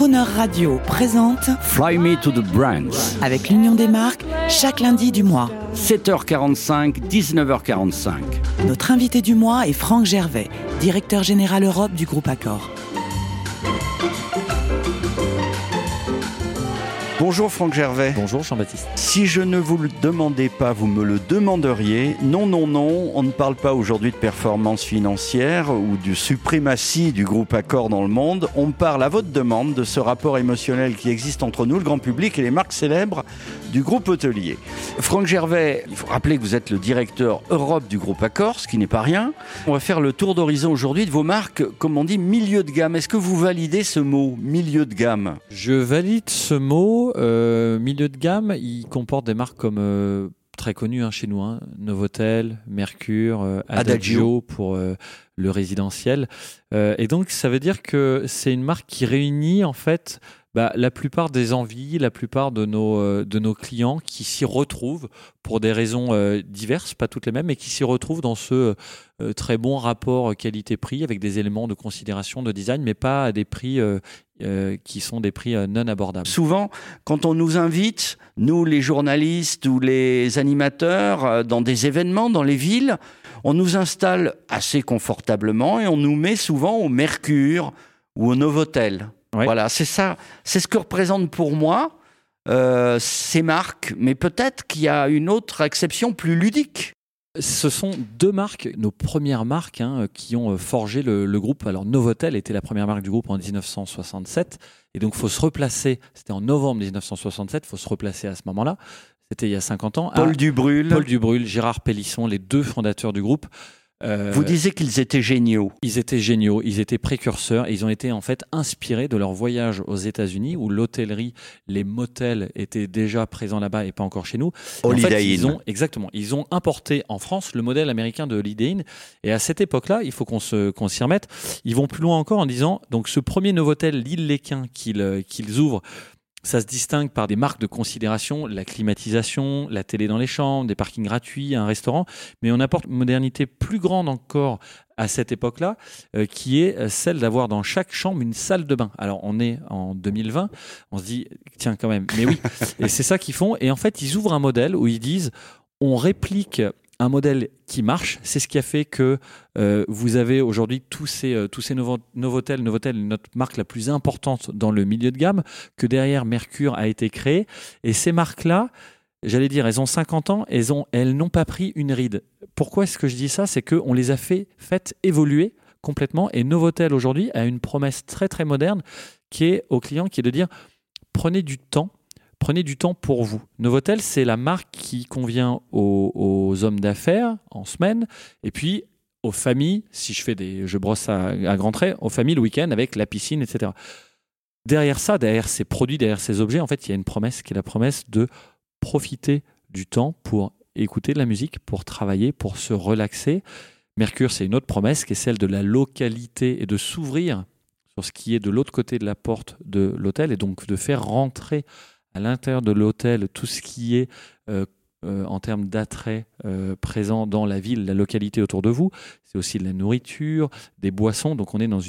Crooner Radio présente Fly Me to the Brands. avec l'Union des marques chaque lundi du mois. 7h45, 19h45. Notre invité du mois est Franck Gervais, directeur général Europe du groupe Accor. Bonjour Franck Gervais. Bonjour Jean-Baptiste. Si je ne vous le demandais pas, vous me le demanderiez. Non, non, non, on ne parle pas aujourd'hui de performance financière ou de suprématie du groupe Accor dans le monde. On parle à votre demande de ce rapport émotionnel qui existe entre nous, le grand public et les marques célèbres du groupe hôtelier. Franck Gervais, il faut rappeler que vous êtes le directeur Europe du groupe Accor, ce qui n'est pas rien. On va faire le tour d'horizon aujourd'hui de vos marques, comme on dit, milieu de gamme. Est-ce que vous validez ce mot, milieu de gamme? Je valide ce mot. euh, milieu de gamme, il comporte des marques comme euh, très connues hein, chez nous, hein, Novotel, Mercure, euh, Adagio, Adagio. pour euh, le résidentiel. Euh, et donc ça veut dire que c'est une marque qui réunit en fait bah, la plupart des envies, la plupart de nos, euh, de nos clients qui s'y retrouvent pour des raisons euh, diverses, pas toutes les mêmes, mais qui s'y retrouvent dans ce euh, très bon rapport qualité-prix avec des éléments de considération de design, mais pas à des prix qui sont des prix non abordables. Souvent, quand on nous invite, nous les journalistes ou les animateurs, dans des événements, dans les villes, on nous installe assez confortablement et on nous met souvent au Mercure ou au Novotel. Ouais. Voilà, c'est ça, c'est ce que représente pour moi euh, ces marques, mais peut-être qu'il y a une autre exception plus ludique. Ce sont deux marques, nos premières marques, hein, qui ont euh, forgé le, le groupe. Alors Novotel était la première marque du groupe en 1967, et donc faut se replacer. C'était en novembre 1967, faut se replacer à ce moment-là. C'était il y a 50 ans. Paul Ah, Dubrul, Paul Dubrul, Gérard Pélisson, les deux fondateurs du groupe. Euh, vous disiez qu'ils étaient géniaux. Ils étaient géniaux, ils étaient précurseurs, et ils ont été en fait inspirés de leur voyage aux États-Unis où l'hôtellerie, les motels étaient déjà présents là-bas et pas encore chez nous. Et en fait, Holiday ils Inn. ont exactement, ils ont importé en France le modèle américain de Holiday Inn. Et à cette époque-là, il faut qu'on se qu'on s'y remette. Ils vont plus loin encore en disant donc ce premier Novotel l'île Léquin qu'ils euh, qu'ils ouvrent. Ça se distingue par des marques de considération, la climatisation, la télé dans les chambres, des parkings gratuits, un restaurant, mais on apporte une modernité plus grande encore à cette époque-là, euh, qui est euh, celle d'avoir dans chaque chambre une salle de bain. Alors on est en 2020, on se dit tiens quand même, mais oui, et c'est ça qu'ils font. Et en fait ils ouvrent un modèle où ils disent on réplique un modèle qui marche. C'est ce qui a fait que euh, vous avez aujourd'hui tous ces, euh, tous ces Novo- Novotel. Novotel notre marque la plus importante dans le milieu de gamme, que derrière Mercure a été créé. Et ces marques-là, j'allais dire, elles ont 50 ans, elles elles n'ont pas pris une ride. Pourquoi est-ce que je dis ça? C'est qu'on les a fait faites évoluer complètement. Et Novotel aujourd'hui a une promesse très très moderne qui est au client, qui est de dire prenez du temps prenez du temps pour vous. Novotel, c'est la marque qui convient aux, hommes d'affaires en semaine, et puis aux familles, si je fais des, je brosse à grands traits, aux familles le week-end avec la piscine, etc. Derrière ça, derrière ces produits, derrière ces objets, en fait, il y a une promesse qui est la promesse de profiter du temps pour écouter de la musique, pour travailler, pour se relaxer. Mercure, c'est une autre promesse qui est celle de la localité et de s'ouvrir sur ce qui est de l'autre côté de la porte de l'hôtel et donc de faire rentrer à l'intérieur de l'hôtel tout ce qui est euh, euh, en termes d'attrait euh, présent dans la ville, la localité autour de vous. C'est aussi de la nourriture, des boissons. Donc on est dans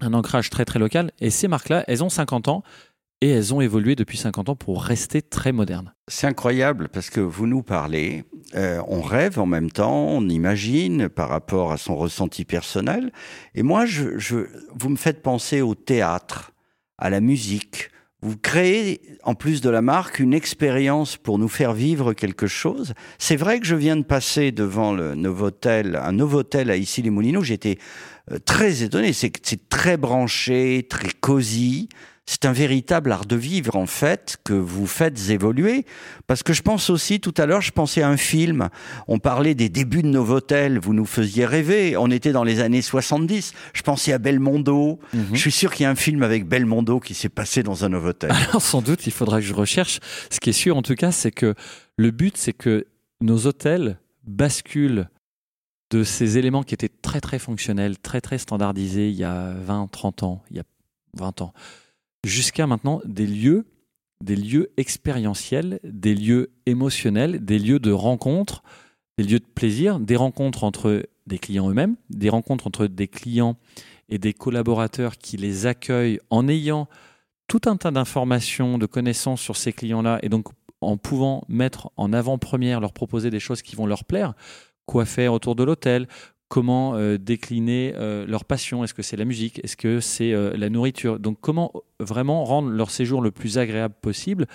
un ancrage très très local. Et ces marques-là, elles ont 50 ans et elles ont évolué depuis 50 ans pour rester très modernes. C'est incroyable parce que vous nous parlez, on rêve en même temps, on imagine par rapport à son ressenti personnel. Et moi, je, vous me faites penser au théâtre, à la musique. Vous créez, en plus de la marque, une expérience pour nous faire vivre quelque chose. C'est vrai que je viens de passer devant le Novotel, un Novotel à Issy-les-Moulineaux. J'étais euh, très étonné. C'est c'est très branché, très cosy. C'est un véritable art de vivre, en fait, que vous faites évoluer. Parce que je pense aussi, tout à l'heure, je pensais à un film. On parlait des débuts de Novotel. Vous nous faisiez rêver. On était dans les années 70. Je pensais à Belmondo. Je suis sûr qu'il y a un film avec Belmondo qui s'est passé dans un Novotel. Alors sans doute, il faudra que je recherche. Ce qui est sûr en tout cas, c'est que le but, c'est que nos hôtels basculent de ces éléments qui étaient très très fonctionnels, très très standardisés il y a 20, 30 ans, il y a 20 ans, jusqu'à maintenant des lieux, des lieux expérientiels, des lieux émotionnels, des lieux de rencontre, des lieux de plaisir, des rencontres entre des clients eux-mêmes, des rencontres entre des clients et des collaborateurs qui les accueillent en ayant tout un tas d'informations, de connaissances sur ces clients-là, et donc en pouvant mettre en avant-première, leur proposer des choses qui vont leur plaire, quoi faire autour de l'hôtel, comment euh, décliner euh, leur passion, est-ce que c'est la musique, est-ce que c'est euh, la nourriture, donc comment vraiment rendre leur séjour le plus agréable possible?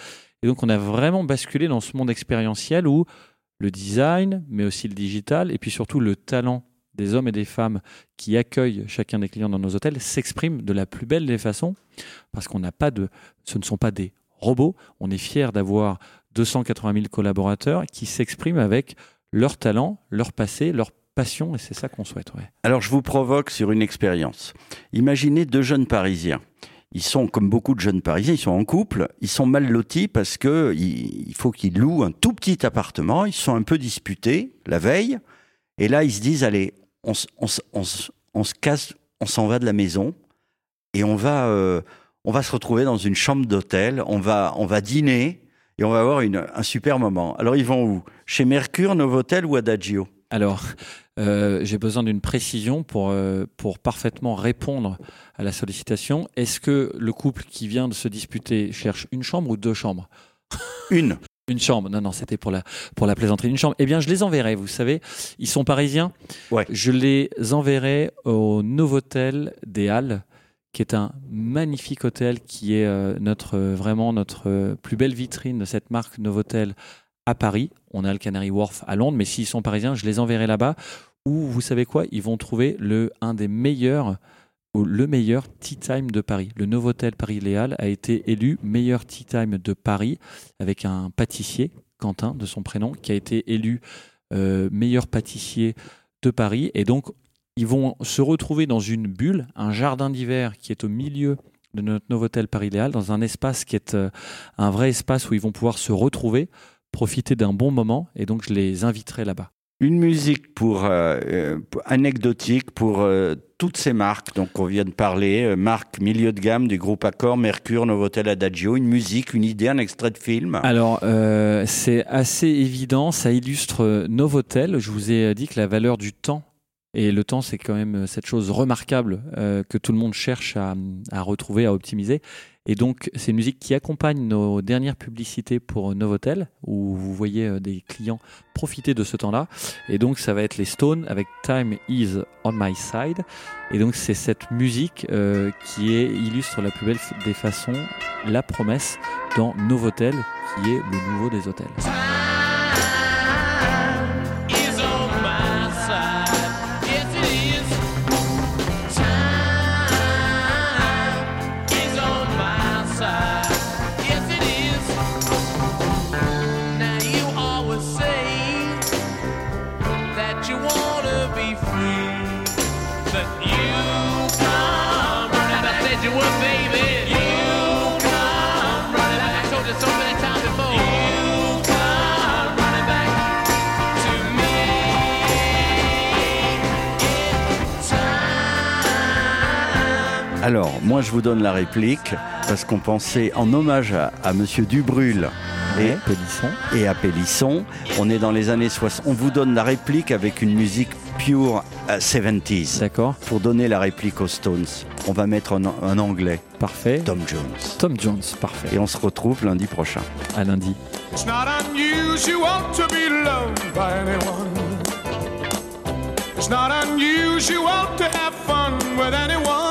Et donc on a vraiment basculé dans ce monde expérientiel où le design, mais aussi le digital, et puis surtout le talent des hommes et des femmes qui accueillent chacun des clients dans nos hôtels s'expriment de la plus belle des façons, parce qu'on n'a pas de, ce ne sont pas des robots. On est fier d'avoir 280 000 collaborateurs qui s'expriment avec leur talent, leur passé, leur passion, et c'est ça qu'on souhaite. Alors je vous provoque sur une expérience. Imaginez deux jeunes Parisiens. Ils sont, comme beaucoup de jeunes Parisiens, ils sont en couple, ils sont mal lotis parce que il faut qu'ils louent un tout petit appartement, ils sont un peu disputés la veille, et là ils se disent, allez, on, se casse, on s'en va de la maison et on va, euh, on va se retrouver dans une chambre d'hôtel, on va, on va dîner et on va avoir un super moment. Alors ils vont où? Chez Mercure, Novotel ou Adagio? Alors, euh, j'ai besoin d'une précision pour, euh, pour parfaitement répondre à la sollicitation. Est-ce que le couple qui vient de se disputer cherche une chambre ou deux chambres? Une. Une chambre. Non, non, c'était pour la, pour la plaisanterie. Une chambre. Eh bien, je les enverrai, vous savez. Ils sont parisiens. Ouais. Je les enverrai au Novotel des Halles, qui est un magnifique hôtel qui est euh, notre, vraiment notre plus belle vitrine de cette marque Novotel à Paris. On a le Canary Wharf à Londres, mais s'ils sont parisiens, je les enverrai là-bas. Où, vous savez quoi, ils vont trouver le, un des meilleurs le meilleur tea time de Paris. Le Novotel Paris-Léal a été élu meilleur tea time de Paris avec un pâtissier, Quentin de son prénom, qui a été élu euh, meilleur pâtissier de Paris. Et donc, ils vont se retrouver dans une bulle, un jardin d'hiver qui est au milieu de notre Novotel Paris-Léal, dans un espace qui est euh, un vrai espace où ils vont pouvoir se retrouver, profiter d'un bon moment. Et donc, je les inviterai là-bas. Une musique pour euh, anecdotique pour toutes ces marques donc on vient de parler, euh, marque milieu de gamme du groupe Accor, Mercure, Novotel, Adagio, une musique, une idée, un extrait de film Alors euh, c'est assez évident, ça illustre euh, Novotel. Je vous ai dit que la valeur du temps et le temps, c'est quand même cette chose remarquable que tout le monde cherche à, à retrouver, à optimiser. Et donc, c'est une musique qui accompagne nos dernières publicités pour Novotel, où vous voyez euh, des clients profiter de ce temps-là. Et donc, ça va être les Stones avec Time is on my side. Et donc, c'est cette musique euh, qui est, illustre la plus belle des façons la promesse dans Novotel, qui est le nouveau des hôtels. Alors, moi, je vous donne la réplique parce qu'on pensait en hommage à, Monsieur Dubrul et, Pélisson. et à Pélisson. On est dans les années 60. On vous donne la réplique avec une musique pure 70s. D'accord. Pour donner la réplique aux Stones. On va mettre un, anglais. Parfait. Tom Jones. Tom Jones, parfait. Et on se retrouve lundi prochain. À lundi. It's not unusual to be loved by anyone. It's not unusual to have fun with anyone.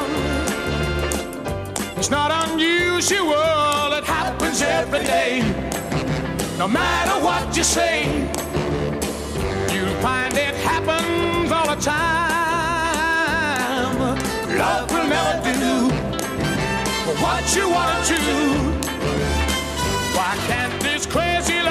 it's not unusual, it happens every day. No matter what you say, you'll find it happens all the time. Love will never do what you want to. Do? Why can't this crazy love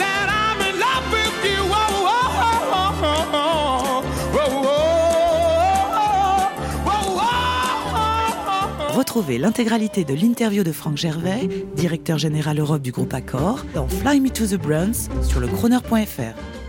Retrouvez l'intégralité de l'interview de Franck Gervais, directeur général Europe du groupe Accor, dans Fly Me to the Browns sur le Croner.fr.